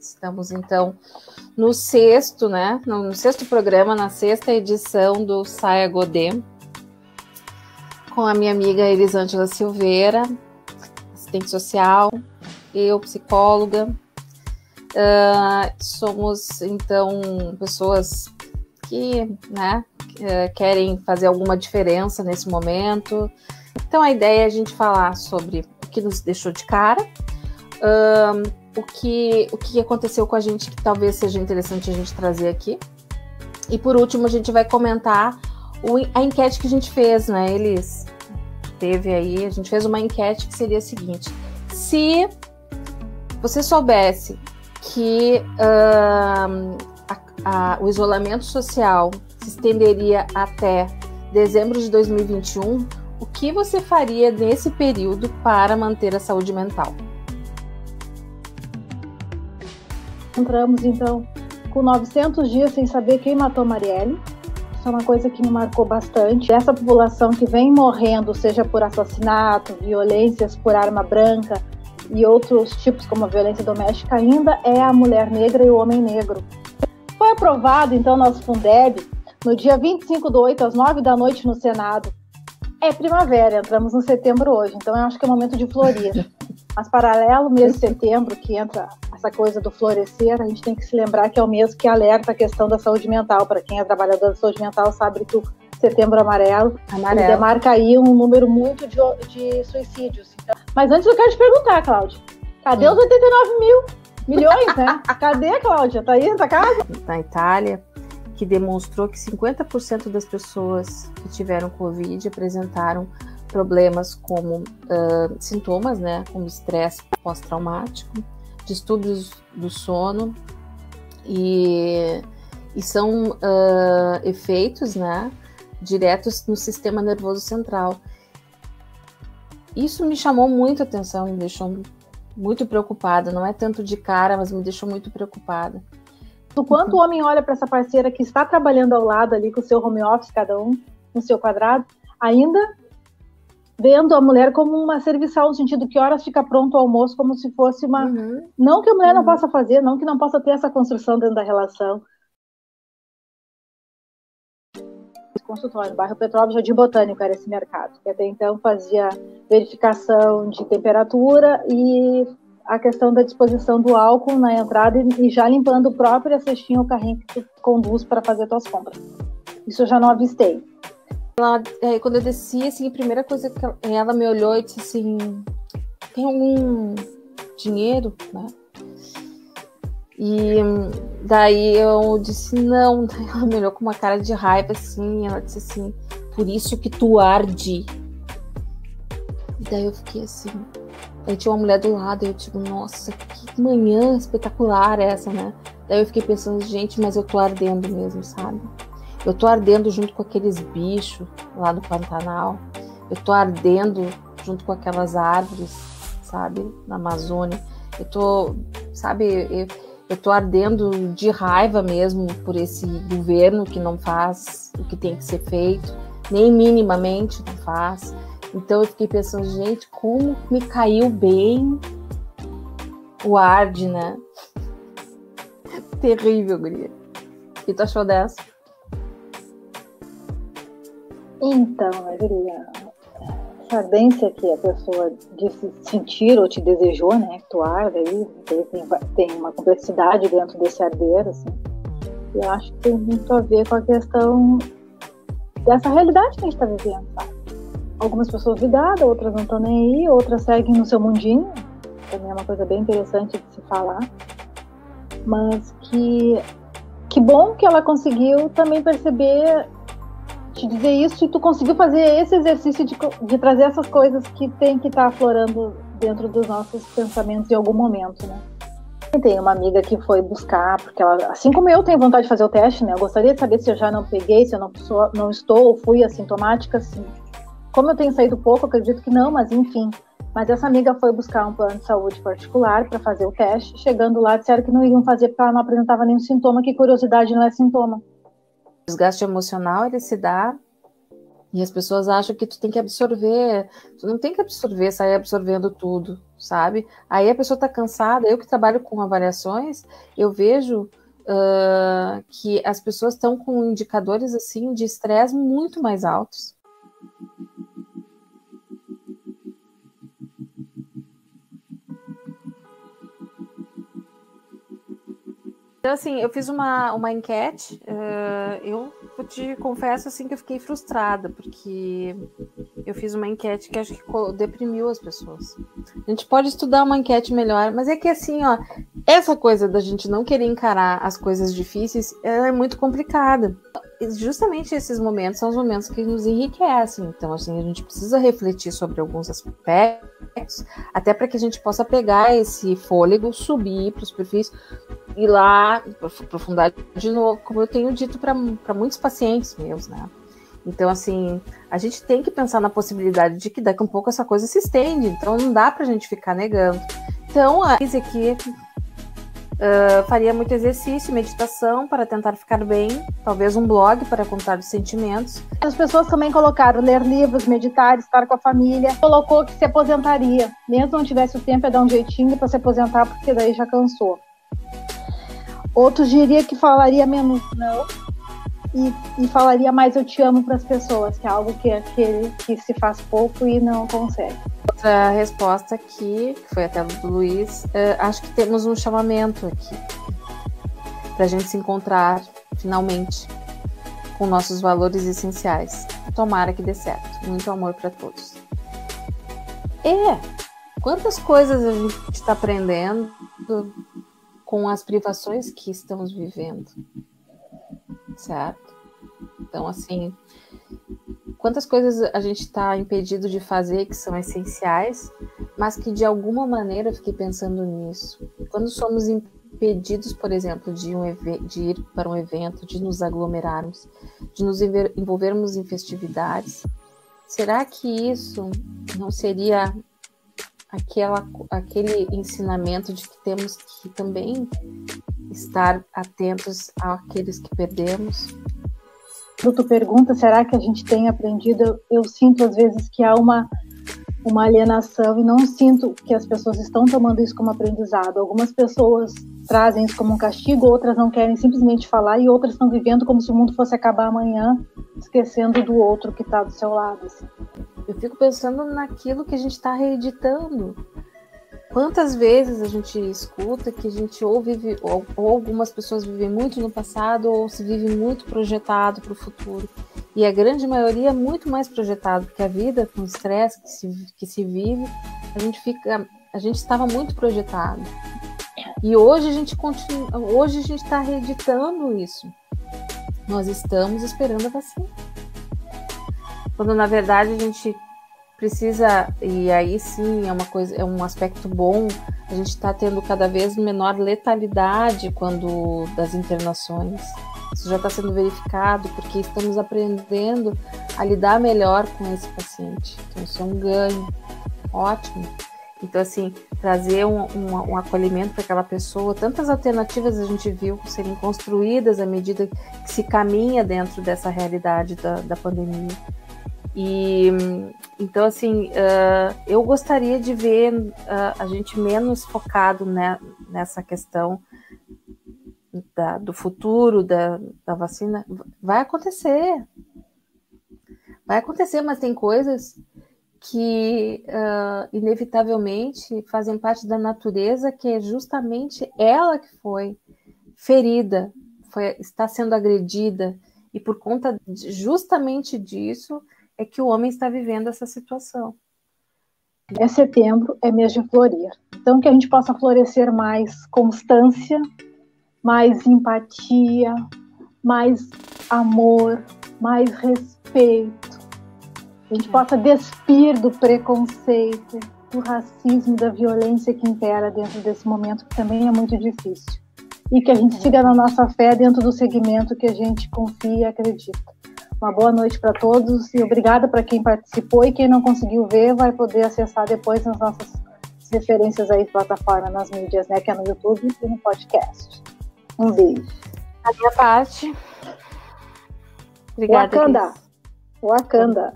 Estamos então no sexto, né? No sexto programa, na sexta edição do Saia Godê, com a minha amiga Elisângela Silveira, assistente social, eu, psicóloga. Uh, somos então pessoas que, né, querem fazer alguma diferença nesse momento. Então a ideia é a gente falar sobre o que nos deixou de cara. Uh, o que, o que aconteceu com a gente que talvez seja interessante a gente trazer aqui. E por último, a gente vai comentar o, a enquete que a gente fez, né, Elis? Teve aí, a gente fez uma enquete que seria a seguinte: se você soubesse que uh, a, a, o isolamento social se estenderia até dezembro de 2021, o que você faria nesse período para manter a saúde mental? Encontramos então com 900 dias sem saber quem matou Marielle. Isso é uma coisa que me marcou bastante. Essa população que vem morrendo, seja por assassinato, violências por arma branca e outros tipos como a violência doméstica, ainda é a mulher negra e o homem negro. Foi aprovado então nosso Fundeb no dia 25 do 8 às 9 da noite no Senado. É primavera, entramos no setembro hoje, então eu acho que é momento de florir. Mas paralelo mês de setembro, que entra essa coisa do florescer, a gente tem que se lembrar que é o mês que alerta a questão da saúde mental. Para quem é trabalhador da saúde mental, sabe que o setembro amarelo, amarelo. demarca aí um número muito de, de suicídios. Então, mas antes eu quero te perguntar, Cláudia, cadê os 89 mil milhões, né? Cadê, Cláudia? Tá aí na casa? Na Itália, que demonstrou que 50% das pessoas que tiveram Covid apresentaram problemas como uh, sintomas, né, como estresse pós-traumático, distúrbios do sono e, e são uh, efeitos, né, diretos no sistema nervoso central. Isso me chamou muito atenção, me deixou muito preocupada. Não é tanto de cara, mas me deixou muito preocupada. O quanto o homem olha para essa parceira que está trabalhando ao lado ali com o seu home office, cada um no seu quadrado, ainda vendo a mulher como uma serviçal, no sentido que horas fica pronto o almoço, como se fosse uma. Uhum. Não que a mulher uhum. não possa fazer, não que não possa ter essa construção dentro da relação. Consultório, bairro Petrópolis, Jardim Botânico era esse mercado, que até então fazia verificação de temperatura e a questão da disposição do álcool na entrada e já limpando o próprio a cestinha ou carrinho que tu conduz para fazer tuas compras. Isso eu já não avistei. Ela, é, quando eu desci, assim, a primeira coisa que ela, ela me olhou e disse assim: tem algum dinheiro, né? E daí eu disse não. Daí ela me olhou com uma cara de raiva assim. Ela disse assim: por isso que tu arde. E daí eu fiquei assim. Aí tinha uma mulher do lado e eu tipo, nossa, que manhã espetacular essa, né? Daí eu fiquei pensando, gente, mas eu tô ardendo mesmo, sabe? Eu tô ardendo junto com aqueles bichos lá do Pantanal. Eu tô ardendo junto com aquelas árvores, sabe, na Amazônia. Eu tô, sabe, eu, eu tô ardendo de raiva mesmo por esse governo que não faz o que tem que ser feito, nem minimamente não faz. Então eu fiquei pensando, gente, como me caiu bem o arde, né? Terrível, guria. O que tu achou dessa? Então, Maria, essa ardência que a pessoa disse sentir ou te desejou, né, que tu arde aí, tem, tem uma complexidade dentro desse arder, assim. Eu acho que tem muito a ver com a questão dessa realidade que a gente está vivendo, sabe? Algumas pessoas ligadas, outras não estão nem aí, outras seguem no seu mundinho, também é uma coisa bem interessante de se falar, mas que que bom que ela conseguiu também perceber te dizer isso e tu conseguiu fazer esse exercício de, de trazer essas coisas que tem que estar tá aflorando dentro dos nossos pensamentos em algum momento, né? Tem uma amiga que foi buscar, porque ela, assim como eu tenho vontade de fazer o teste, né? Eu gostaria de saber se eu já não peguei, se eu não, sou, não estou ou fui assintomática, assim. Como eu tenho saído pouco, acredito que não, mas enfim. Mas essa amiga foi buscar um plano de saúde particular para fazer o teste. Chegando lá, disseram que não iam fazer porque ela não apresentava nenhum sintoma, que curiosidade não é sintoma desgaste emocional ele se dá E as pessoas acham que tu tem que absorver, tu não tem que absorver, sair absorvendo tudo, sabe? Aí a pessoa está cansada. Eu que trabalho com avaliações, eu vejo uh, que as pessoas estão com indicadores assim de estresse muito mais altos. Então, assim, eu fiz uma, uma enquete, uh, eu te confesso, assim, que eu fiquei frustrada, porque eu fiz uma enquete que acho que deprimiu as pessoas. A gente pode estudar uma enquete melhor, mas é que, assim, ó, essa coisa da gente não querer encarar as coisas difíceis, é muito complicada. Justamente esses momentos são os momentos que nos enriquecem. Então, assim, a gente precisa refletir sobre alguns aspectos, até para que a gente possa pegar esse fôlego, subir para os perfis ir lá, aprofundar de novo, como eu tenho dito para muitos pacientes meus, né? Então, assim, a gente tem que pensar na possibilidade de que daqui a um pouco essa coisa se estende, então não dá para a gente ficar negando. Então, a Lise aqui uh, faria muito exercício, meditação para tentar ficar bem, talvez um blog para contar os sentimentos. As pessoas também colocaram ler livros, meditar, estar com a família. Colocou que se aposentaria, mesmo não tivesse o tempo, é dar um jeitinho para se aposentar, porque daí já cansou. Outros diria que falaria menos não e, e falaria mais eu te amo para as pessoas, que é algo que aquele que se faz pouco e não consegue. Outra resposta aqui, que foi até do Luiz, uh, acho que temos um chamamento aqui para a gente se encontrar finalmente com nossos valores essenciais. Tomara que dê certo. Muito amor para todos. É, quantas coisas a gente está aprendendo com as privações que estamos vivendo, certo? Então, assim, quantas coisas a gente está impedido de fazer que são essenciais, mas que de alguma maneira eu fiquei pensando nisso. Quando somos impedidos, por exemplo, de, um de ir para um evento, de nos aglomerarmos, de nos envolvermos em festividades, será que isso não seria aquela, aquele ensinamento de que temos que também estar atentos àqueles que perdemos. Tu pergunta, será que a gente tem aprendido? Eu, sinto às vezes que há uma uma alienação e não sinto que as pessoas estão tomando isso como aprendizado. Algumas pessoas trazem isso como um castigo, outras não querem simplesmente falar e outras estão vivendo como se o mundo fosse acabar amanhã, esquecendo do outro que está do seu lado. Assim. Eu fico pensando naquilo que a gente está reeditando. Quantas vezes a gente escuta que a gente ou vive, ou, ou algumas pessoas vivem muito no passado, ou se vive muito projetado para o futuro. E a grande maioria é muito mais projetado, porque a vida com o estresse que se, que se vive, a gente fica. A gente estava muito projetado. E hoje a gente continua, hoje a gente está reeditando isso. Nós estamos esperando a vacina. Quando na verdade a gente precisa, e aí sim é uma coisa, é um aspecto bom, a gente está tendo cada vez menor letalidade quando das internações. Isso já está sendo verificado porque estamos aprendendo a lidar melhor com esse paciente. Então isso é um ganho ótimo. Então, assim, trazer um, um, um acolhimento para aquela pessoa, tantas alternativas a gente viu serem construídas à medida que se caminha dentro dessa realidade da, da pandemia. E então, assim, uh, eu gostaria de ver uh, a gente menos focado né, nessa questão da, do futuro da, da vacina. Vai acontecer. Vai acontecer, mas tem coisas que uh, inevitavelmente fazem parte da natureza, que é justamente ela que foi ferida, foi, está sendo agredida, e por conta de, justamente disso é que o homem está vivendo essa situação. É setembro, é mês de florir. Então, que a gente possa florescer mais constância, mais empatia, mais amor, mais respeito. A gente possa despir do preconceito, do racismo, da violência que impera dentro desse momento, que também é muito difícil. E que a gente siga na nossa fé dentro do segmento que a gente confia e acredita. Uma boa noite para todos e obrigada para quem participou e quem não conseguiu ver vai poder acessar depois nas nossas referências aí plataforma nas mídias, né, que é no YouTube e no podcast. Um beijo. A minha parte. Obrigada. Wakanda. Wakanda.